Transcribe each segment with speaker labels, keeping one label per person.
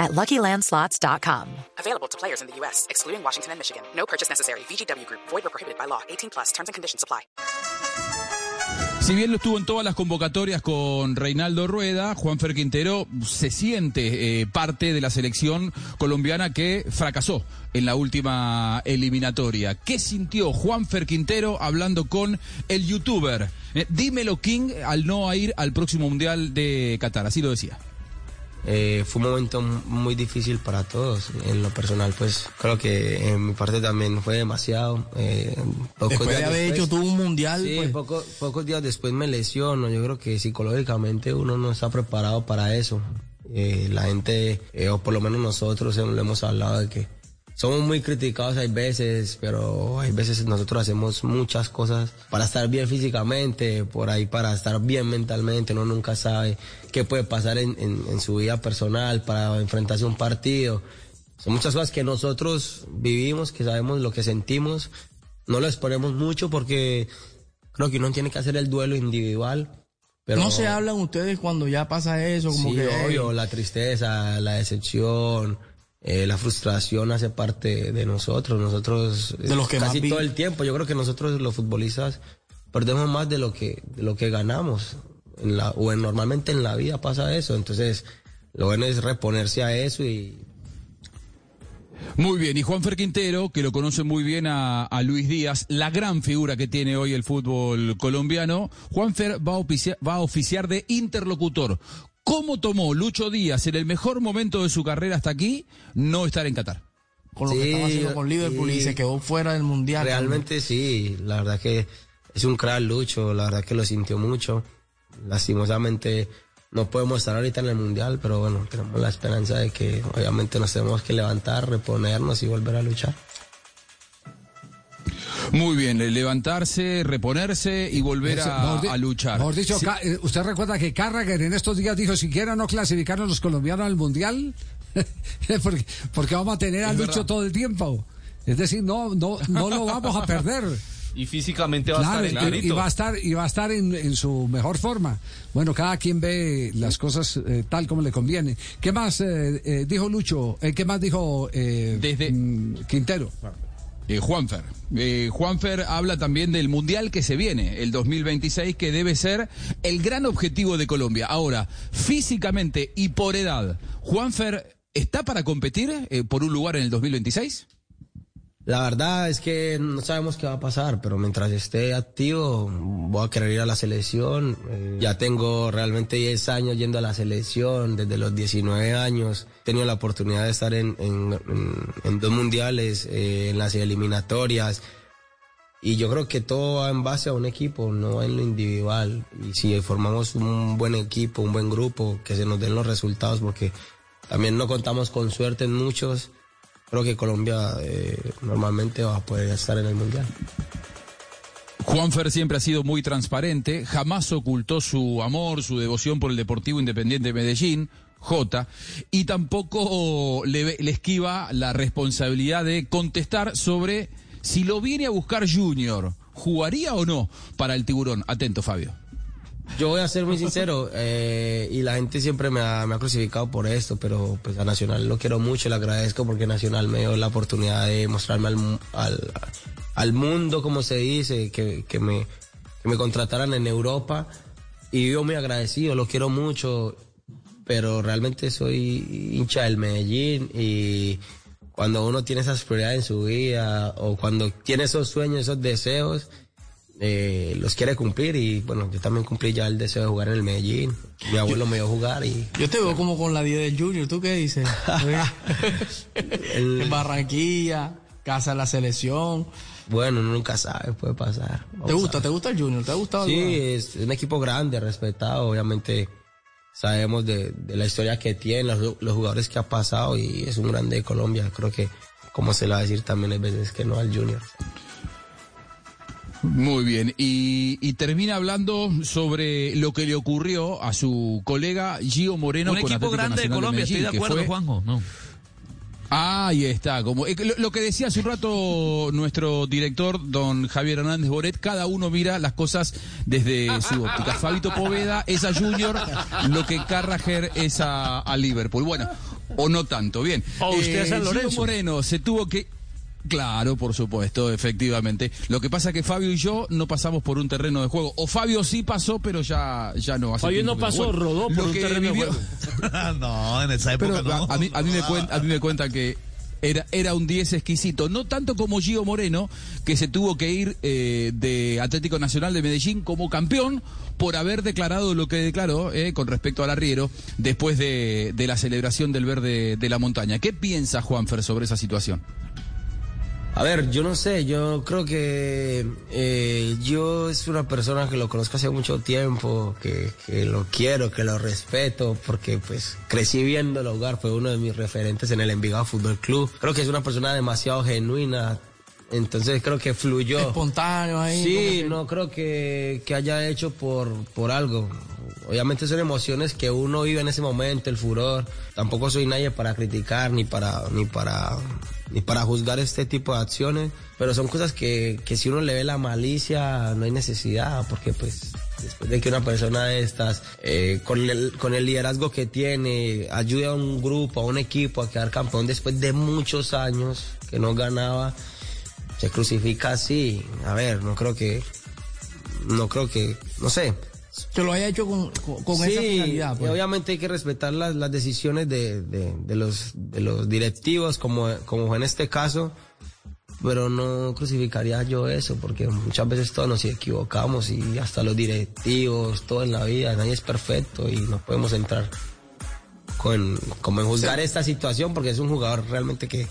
Speaker 1: at LuckyLandSlots.com.
Speaker 2: Available to players in the U.S., excluding Washington and Michigan. No purchase necessary. VGW Group. Void or prohibited by law. 18 plus. Terms and conditions apply.
Speaker 3: Si bien lo estuvo en todas las convocatorias con Reinaldo Rueda, Juanfer Quintero se siente eh, parte de la selección colombiana que fracasó en la última eliminatoria. ¿Qué sintió Juanfer Quintero hablando con el youtuber? Eh, dímelo King al no ir al próximo Mundial de Qatar, así lo decía.
Speaker 4: Eh, fue un momento muy difícil para todos. En lo personal, pues creo que en mi parte también fue demasiado. Eh,
Speaker 5: después de haber hecho todo un mundial.
Speaker 4: Sí,
Speaker 5: pues.
Speaker 4: poco, pocos días después me lesiono. Yo creo que psicológicamente uno no está preparado para eso. Eh, la gente, eh, o por lo menos nosotros, eh, lo hemos hablado de que somos muy criticados hay veces, pero hay veces nosotros hacemos muchas cosas para estar bien físicamente, por ahí para estar bien mentalmente, uno nunca sabe qué puede pasar en, en, en su vida personal para enfrentarse a un partido. Son muchas cosas que nosotros vivimos, que sabemos lo que sentimos, no lo exponemos mucho porque creo que uno tiene que hacer el duelo individual. Pero
Speaker 5: no se hablan ustedes cuando ya pasa eso, como
Speaker 4: sí,
Speaker 5: que
Speaker 4: obvio, la tristeza, la decepción, eh, la frustración hace parte de nosotros, nosotros
Speaker 5: De los que
Speaker 4: casi todo el tiempo. Yo creo que nosotros los futbolistas perdemos más de lo que de lo que ganamos. En la, o en- normalmente en la vida pasa eso, entonces lo bueno es reponerse a eso y
Speaker 3: Muy bien, y Juanfer Quintero, que lo conoce muy bien a, a Luis Díaz, la gran figura que tiene hoy el fútbol colombiano, Juanfer va a, va a oficiar de interlocutor. ¿Cómo tomó Lucho Díaz en el mejor momento de su carrera hasta aquí no estar en Qatar?
Speaker 5: con lo que estaba haciendo con Liverpool y
Speaker 4: y-
Speaker 5: se quedó fuera del mundial.
Speaker 4: Realmente sí, la verdad que es un crack Lucho, la verdad que lo sintió mucho. Lastimosamente no podemos estar ahorita en el mundial, pero bueno, tenemos la esperanza de que obviamente nos tenemos que levantar, reponernos y volver a luchar.
Speaker 3: Muy bien, levantarse, reponerse y volver a, a luchar.
Speaker 6: mejor dicho,
Speaker 3: Sí.
Speaker 6: Eh, ¿usted recuerda que Carragher en estos días dijo, siquiera no clasificaron los colombianos al Mundial? porque, porque vamos a tener a
Speaker 3: Es
Speaker 6: Lucho
Speaker 3: verdad.
Speaker 6: todo el tiempo. Es decir, no, no, no lo vamos a perder.
Speaker 7: Y físicamente va a
Speaker 6: Claro,
Speaker 7: estar
Speaker 6: y- y, va a estar y va a estar en, en su mejor forma. Bueno, cada quien ve las cosas eh, tal como le conviene. ¿Qué más eh, eh, dijo Lucho? Eh, ¿Qué más dijo eh,
Speaker 3: Desde-
Speaker 6: mm, Quintero?
Speaker 3: Eh, Juanfer. Eh, Juanfer habla también del Mundial que se viene, el 2026, que debe ser el gran objetivo de Colombia. Ahora, físicamente y por edad, ¿Juanfer está para competir eh, por un lugar en el 2026?
Speaker 4: La verdad es que no sabemos qué va a pasar, pero mientras esté activo voy a querer ir a la selección. Eh, ya tengo realmente 10 años yendo a la selección, desde los 19 años. He tenido la oportunidad de estar en, en- en- en dos mundiales, eh, en las eliminatorias. Y yo creo que todo va en base a un equipo, no en lo individual. Y si formamos un buen equipo, un buen grupo, que se nos den los resultados, porque también no contamos con suerte en muchos. Creo que Colombia eh, normalmente va a poder estar en el Mundial.
Speaker 3: Juanfer siempre ha sido muy transparente, jamás ocultó su amor, su devoción por el Deportivo Independiente de Medellín, J, y tampoco le, le esquiva la responsabilidad de contestar sobre si lo viene a buscar Junior, ¿jugaría o no para el tiburón? Atento, Fabio.
Speaker 4: Yo voy a ser muy sincero, eh, y la gente siempre me ha, me ha crucificado por esto, pero pues a Nacional lo quiero mucho, le agradezco porque Nacional me dio la oportunidad de mostrarme al, al mundo, como se dice, que, que, me, que me contrataran en Europa. Y yo muy agradecido, lo quiero mucho, pero realmente soy hincha del Medellín y cuando uno tiene esas prioridades en su vida o cuando tiene esos sueños, esos deseos, eh, los quiere cumplir y bueno, yo también cumplí ya el deseo de jugar en el Medellín. Mi abuelo me dio a jugar y
Speaker 5: Yo te veo como con la 10 del Junior, ¿tú qué dices?
Speaker 4: el-
Speaker 5: en Barranquilla, casa de la selección.
Speaker 4: bueno, nunca sabe, puede pasar.
Speaker 5: ¿Te gusta? ¿Te gusta el Junior? ¿Te ha gustado?
Speaker 4: Sí, es un equipo grande, respetado, obviamente sabemos de, de la historia que tiene, los, los jugadores que ha pasado y es un grande de Colombia. Creo que, como se le va a decir también hay veces que no al Junior.
Speaker 3: Muy bien, y, y termina hablando sobre lo que le ocurrió a su colega Gio Moreno
Speaker 8: Un
Speaker 3: con
Speaker 8: equipo
Speaker 3: Atlético
Speaker 8: grande de Colombia,
Speaker 3: Medellín,
Speaker 8: estoy de acuerdo,
Speaker 3: fue-
Speaker 8: Juanjo. No.
Speaker 3: Ah, Ahí está, como eh, lo, lo que decía hace un rato nuestro director, don Javier Hernández Boret, cada uno mira las cosas desde su óptica. Fabito Poveda es a Junior, lo que Carragher es a, a Liverpool. Bueno, o no tanto, bien. Eh,
Speaker 9: O usted a San
Speaker 3: Gio
Speaker 9: Lorenzo.
Speaker 3: Moreno se tuvo que... Claro, por supuesto, efectivamente. Lo que pasa es que Fabio y yo no pasamos por un terreno de juego. O Fabio sí pasó, pero ya, ya no. hace
Speaker 9: Fabio no pasó,
Speaker 3: Bueno,
Speaker 9: rodó por un terreno de juego.
Speaker 8: no, en esa época
Speaker 3: pero
Speaker 8: no.
Speaker 3: a, a mí, a mí me cuenta, a mí me cuentan que era, era un 10 exquisito, no tanto como Gio Moreno, que se tuvo que ir eh, de Atlético Nacional de Medellín como campeón por haber declarado lo que declaró eh, con respecto al arriero después de, de la celebración del verde de la montaña. ¿Qué piensa Juanfer sobre esa situación?
Speaker 4: A ver, yo no sé, yo creo que eh, yo es una persona que lo conozco hace mucho tiempo, que, que lo quiero, que lo respeto, porque pues crecí viendo hogar, fue uno de mis referentes en el Envigado Fútbol Club. Creo que es una persona demasiado genuina, entonces creo que fluyó.
Speaker 5: Espontáneo ahí.
Speaker 4: Sí, no creo que, que haya hecho por, por algo. Obviamente son emociones que uno vive en ese momento, el furor. Tampoco soy nadie para criticar ni para, ni para, ni para juzgar este tipo de acciones. Pero son cosas que, que si uno le ve la malicia, no hay necesidad, porque pues después de que una persona de estas, eh, con, el, con el liderazgo que tiene, ayude a un grupo, a un equipo a quedar campeón después de muchos años que no ganaba, se crucifica así. A ver, no creo que, no creo que, no sé.
Speaker 5: Que lo haya hecho con, con, con
Speaker 4: sí,
Speaker 5: esa finalidad.
Speaker 4: y
Speaker 5: pues.
Speaker 4: obviamente hay que respetar las, las decisiones de, de, de los, de los directivos, como, como fue en este caso, pero no crucificaría yo eso, porque muchas veces todos nos equivocamos y hasta los directivos, todo en la vida, nadie es perfecto y no podemos entrar con, como en juzgar esta situación, porque es un jugador realmente que,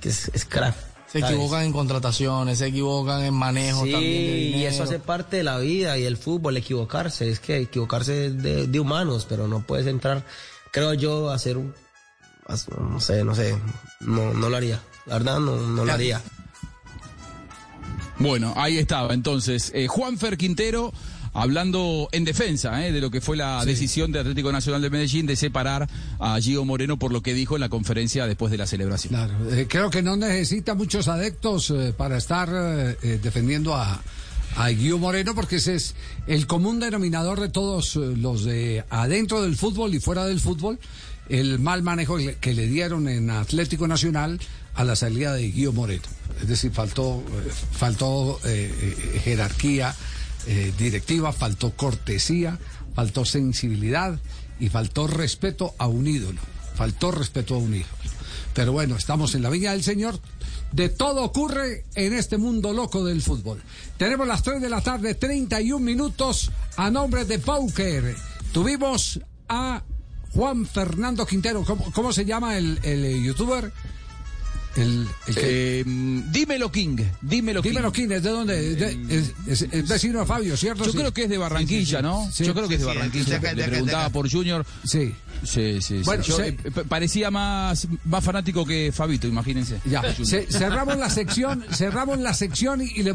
Speaker 4: que es, es crack.
Speaker 5: Se
Speaker 4: ¿sabes?
Speaker 5: equivocan en contrataciones, se equivocan en manejo
Speaker 4: Sí,
Speaker 5: también de
Speaker 4: y eso hace parte de la vida y del fútbol, equivocarse. Es que equivocarse es de, de humanos, pero no puedes entrar, creo yo, a hacer un. a- No sé, no sé. No, no lo haría. La verdad, no, no lo haría.
Speaker 3: Bueno, ahí estaba entonces eh, Juanfer Quintero hablando en defensa eh, de lo que fue la decisión de Atlético Nacional de Medellín de separar a Gio Moreno por lo que dijo en la conferencia después de la celebración.
Speaker 6: Claro, eh, creo que no necesita muchos adeptos eh, para estar eh, defendiendo a, a Guido Moreno, porque ese es el común denominador de todos los de adentro del fútbol y fuera del fútbol, el mal manejo que le dieron en Atlético Nacional a la salida de Guido Moreno. Es decir, faltó, eh, faltó eh, eh, jerarquía directiva, faltó cortesía, faltó sensibilidad y faltó respeto a un ídolo. Faltó respeto a un ídolo. Pero bueno, estamos en la Viña del Señor. De todo ocurre en este mundo loco del fútbol. Tenemos las 3 de la tarde, 31 minutos a nombre de Pauker. Tuvimos a Juan Fernando Quintero. ¿Cómo, cómo se llama el, el, youtuber? El, el que-
Speaker 3: Eh, dímelo King, dímelo King.
Speaker 6: Dímelo, ¿quién es de dónde? De- es- es- es vecino de Fabio, ¿cierto?
Speaker 3: Yo
Speaker 6: Sí.
Speaker 3: creo que es de Barranquilla, ¿no?
Speaker 6: Sí.
Speaker 3: Yo creo que es de
Speaker 8: Sí, sí,
Speaker 3: Barranquilla.
Speaker 8: acá,
Speaker 3: Le preguntaba
Speaker 8: acá.
Speaker 3: por Junior.
Speaker 6: Sí.
Speaker 3: Sí, sí, sí.
Speaker 6: Bueno,
Speaker 3: Yo,
Speaker 6: se-
Speaker 3: eh, parecía más, más fanático que Fabito, imagínense.
Speaker 6: Ya, cerramos la sección, cerramos la sección y, y le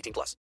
Speaker 2: 18 plus.